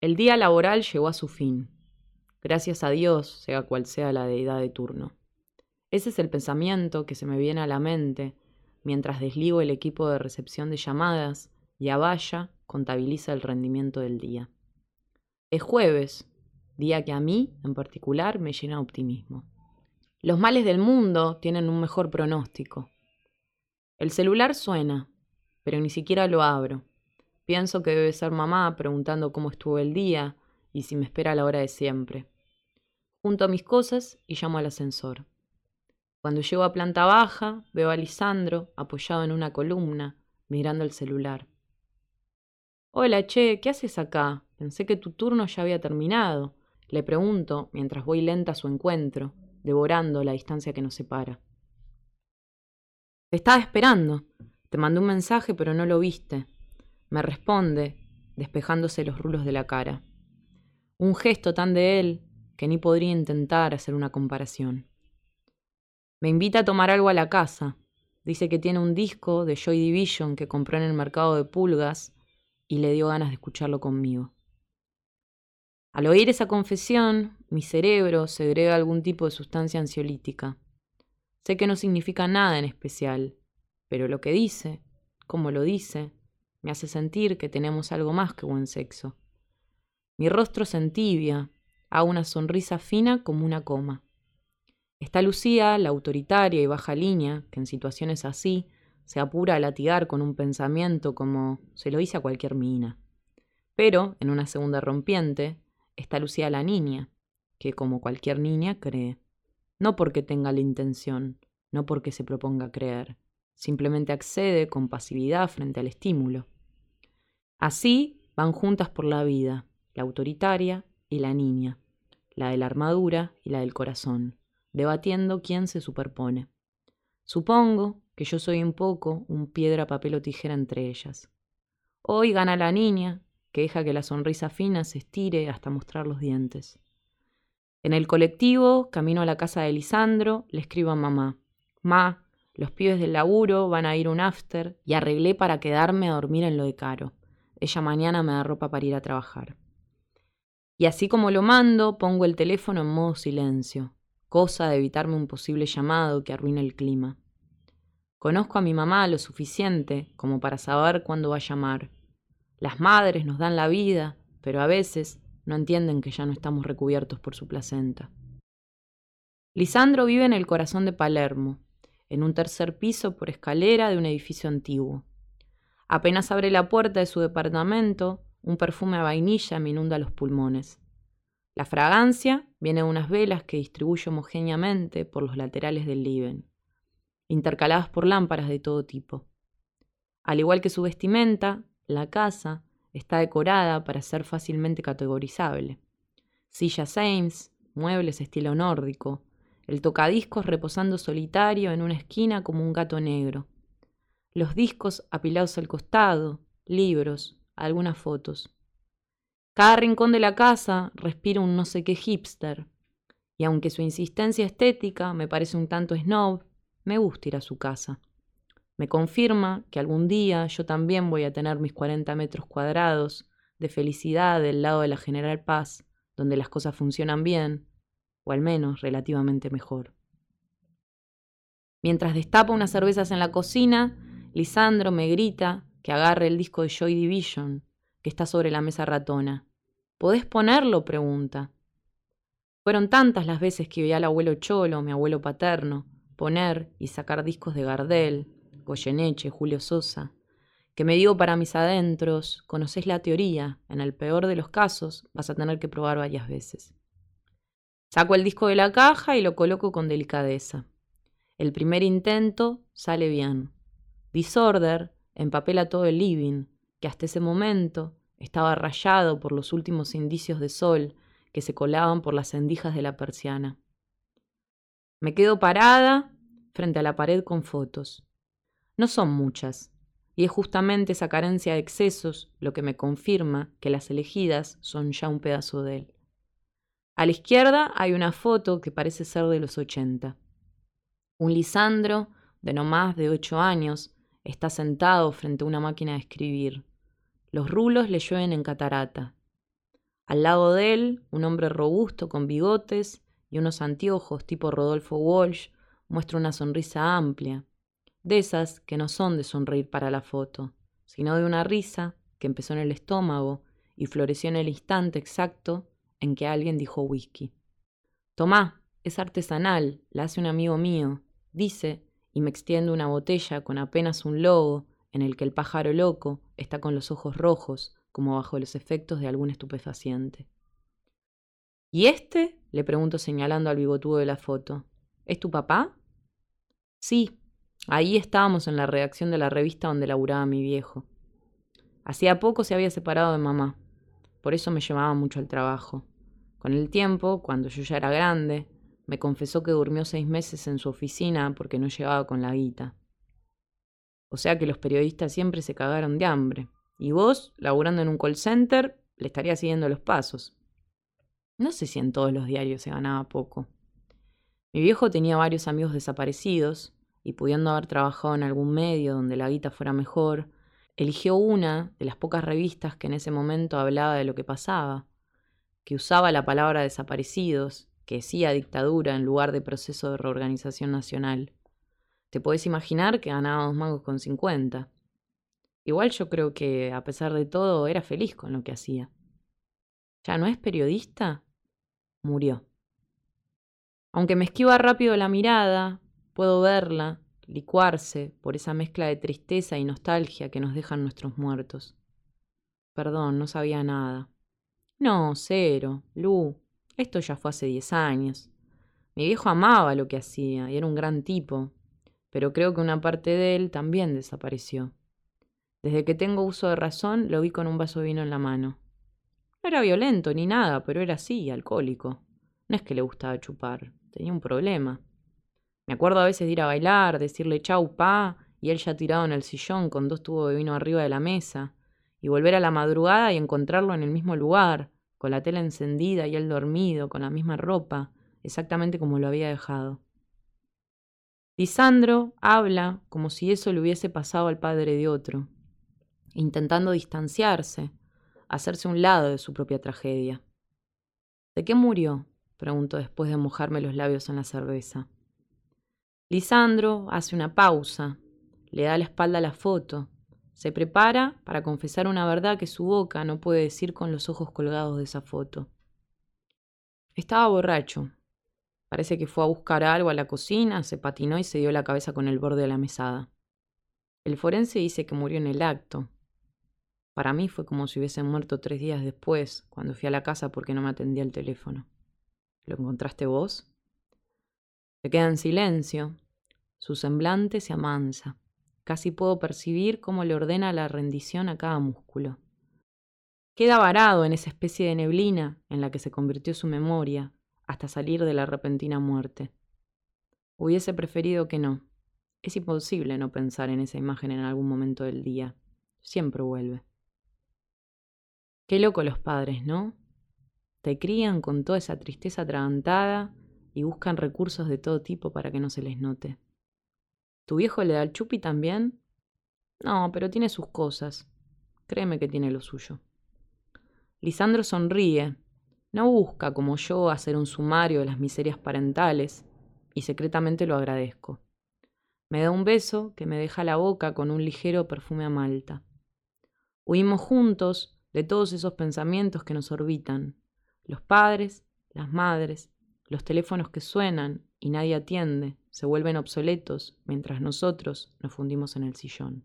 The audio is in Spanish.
El día laboral llegó a su fin. Gracias a Dios, sea cual sea la deidad de turno. Ese es el pensamiento que se me viene a la mente mientras desligo el equipo de recepción de llamadas y Avaya contabiliza el rendimiento del día. Es jueves, día que a mí, en particular, me llena de optimismo. Los males del mundo tienen un mejor pronóstico. El celular suena, pero ni siquiera lo abro. Pienso que debe ser mamá preguntando cómo estuvo el día y si me espera a la hora de siempre. Junto mis cosas y llamo al ascensor. Cuando llego a planta baja, veo a Lisandro apoyado en una columna, mirando el celular. Hola, che, ¿qué haces acá? Pensé que tu turno ya había terminado. Le pregunto mientras voy lenta a su encuentro, devorando la distancia que nos separa. Te estaba esperando. Te mandé un mensaje, pero no lo viste. Me responde, despejándose los rulos de la cara. Un gesto tan de él que ni podría intentar hacer una comparación. Me invita a tomar algo a la casa. Dice que tiene un disco de Joy Division que compró en el mercado de pulgas y le dio ganas de escucharlo conmigo. Al oír esa confesión, mi cerebro segrega algún tipo de sustancia ansiolítica. Sé que no significa nada en especial, pero lo que dice, como lo dice, me hace sentir que tenemos algo más que buen sexo. Mi rostro se entibia, a una sonrisa fina como una coma. Está Lucía, la autoritaria y baja línea, que en situaciones así se apura a latigar con un pensamiento como se lo dice a cualquier mina. Pero, en una segunda rompiente, está Lucía la niña, que como cualquier niña cree. No porque tenga la intención, no porque se proponga creer, simplemente accede con pasividad frente al estímulo. Así van juntas por la vida, la autoritaria y la niña, la de la armadura y la del corazón debatiendo quién se superpone. Supongo que yo soy un poco un piedra, papel o tijera entre ellas. Hoy gana la niña, que deja que la sonrisa fina se estire hasta mostrar los dientes. En el colectivo, camino a la casa de Lisandro, le escribo a mamá. Ma, los pibes del laburo van a ir un after y arreglé para quedarme a dormir en lo de caro. Ella mañana me da ropa para ir a trabajar. Y así como lo mando, pongo el teléfono en modo silencio cosa de evitarme un posible llamado que arruine el clima. Conozco a mi mamá lo suficiente como para saber cuándo va a llamar. Las madres nos dan la vida, pero a veces no entienden que ya no estamos recubiertos por su placenta. Lisandro vive en el corazón de Palermo, en un tercer piso por escalera de un edificio antiguo. Apenas abre la puerta de su departamento, un perfume a vainilla me inunda los pulmones. La fragancia viene de unas velas que distribuye homogéneamente por los laterales del living, intercaladas por lámparas de todo tipo. Al igual que su vestimenta, la casa está decorada para ser fácilmente categorizable. Sillas Ames, muebles estilo nórdico, el tocadiscos reposando solitario en una esquina como un gato negro, los discos apilados al costado, libros, algunas fotos. Cada rincón de la casa respira un no sé qué hipster, y aunque su insistencia estética me parece un tanto snob, me gusta ir a su casa. Me confirma que algún día yo también voy a tener mis 40 metros cuadrados de felicidad del lado de la General Paz, donde las cosas funcionan bien, o al menos relativamente mejor. Mientras destapa unas cervezas en la cocina, Lisandro me grita que agarre el disco de Joy Division, que está sobre la mesa ratona. ¿Podés ponerlo? pregunta. Fueron tantas las veces que vi al abuelo Cholo, mi abuelo paterno, poner y sacar discos de Gardel, Goyeneche, Julio Sosa, que me digo para mis adentros, conocés la teoría, en el peor de los casos vas a tener que probar varias veces. Saco el disco de la caja y lo coloco con delicadeza. El primer intento sale bien. Disorder empapela todo el living, que hasta ese momento estaba rayado por los últimos indicios de sol que se colaban por las endijas de la persiana. Me quedo parada frente a la pared con fotos. No son muchas, y es justamente esa carencia de excesos lo que me confirma que las elegidas son ya un pedazo de él. A la izquierda hay una foto que parece ser de los ochenta. Un Lisandro, de no más de ocho años, está sentado frente a una máquina de escribir. Los rulos le llueven en catarata. Al lado de él, un hombre robusto con bigotes y unos anteojos tipo Rodolfo Walsh muestra una sonrisa amplia, de esas que no son de sonreír para la foto, sino de una risa que empezó en el estómago y floreció en el instante exacto en que alguien dijo whisky. Tomá, es artesanal, la hace un amigo mío, dice, y me extiende una botella con apenas un logo en el que el pájaro loco está con los ojos rojos, como bajo los efectos de algún estupefaciente. ¿Y este? le pregunto señalando al bigotudo de la foto. ¿Es tu papá? Sí, ahí estábamos en la redacción de la revista donde laburaba mi viejo. Hacía poco se había separado de mamá, por eso me llevaba mucho al trabajo. Con el tiempo, cuando yo ya era grande, me confesó que durmió seis meses en su oficina porque no llegaba con la guita. O sea que los periodistas siempre se cagaron de hambre. Y vos, laburando en un call center, le estarías siguiendo los pasos. No sé si en todos los diarios se ganaba poco. Mi viejo tenía varios amigos desaparecidos, y pudiendo haber trabajado en algún medio donde la guita fuera mejor, eligió una de las pocas revistas que en ese momento hablaba de lo que pasaba, que usaba la palabra desaparecidos, que decía dictadura en lugar de proceso de reorganización nacional. Te podés imaginar que ganaba dos mangos con cincuenta. Igual yo creo que, a pesar de todo, era feliz con lo que hacía. ¿Ya no es periodista? Murió. Aunque me esquiva rápido la mirada, puedo verla, licuarse por esa mezcla de tristeza y nostalgia que nos dejan nuestros muertos. Perdón, no sabía nada. No, cero, Lu. Esto ya fue hace diez años. Mi viejo amaba lo que hacía y era un gran tipo, pero creo que una parte de él también desapareció. Desde que tengo uso de razón, lo vi con un vaso de vino en la mano. No era violento ni nada, pero era así, alcohólico. No es que le gustaba chupar, tenía un problema. Me acuerdo a veces de ir a bailar, decirle chau, pa, y él ya tirado en el sillón con dos tubos de vino arriba de la mesa, y volver a la madrugada y encontrarlo en el mismo lugar, con la tela encendida y él dormido, con la misma ropa, exactamente como lo había dejado. Lisandro habla como si eso le hubiese pasado al padre de otro, intentando distanciarse, hacerse un lado de su propia tragedia. ¿De qué murió? preguntó después de mojarme los labios en la cerveza. Lisandro hace una pausa, le da la espalda a la foto, se prepara para confesar una verdad que su boca no puede decir con los ojos colgados de esa foto. Estaba borracho, Parece que fue a buscar algo a la cocina, se patinó y se dio la cabeza con el borde de la mesada. El forense dice que murió en el acto. Para mí fue como si hubiese muerto tres días después, cuando fui a la casa porque no me atendía el teléfono. ¿Lo encontraste vos? Se queda en silencio. Su semblante se amansa. Casi puedo percibir cómo le ordena la rendición a cada músculo. Queda varado en esa especie de neblina en la que se convirtió su memoria, hasta salir de la repentina muerte. Hubiese preferido que no. Es imposible no pensar en esa imagen en algún momento del día. Siempre vuelve. Qué loco los padres, ¿no? Te crían con toda esa tristeza atragantada y buscan recursos de todo tipo para que no se les note. ¿Tu viejo le da el chupi también? No, pero tiene sus cosas. Créeme que tiene lo suyo. Lisandro sonríe, no busca, como yo, hacer un sumario de las miserias parentales, y secretamente lo agradezco. Me da un beso que me deja la boca con un ligero perfume a malta. Huimos juntos de todos esos pensamientos que nos orbitan, los padres, las madres, los teléfonos que suenan y nadie atiende, se vuelven obsoletos mientras nosotros nos fundimos en el sillón.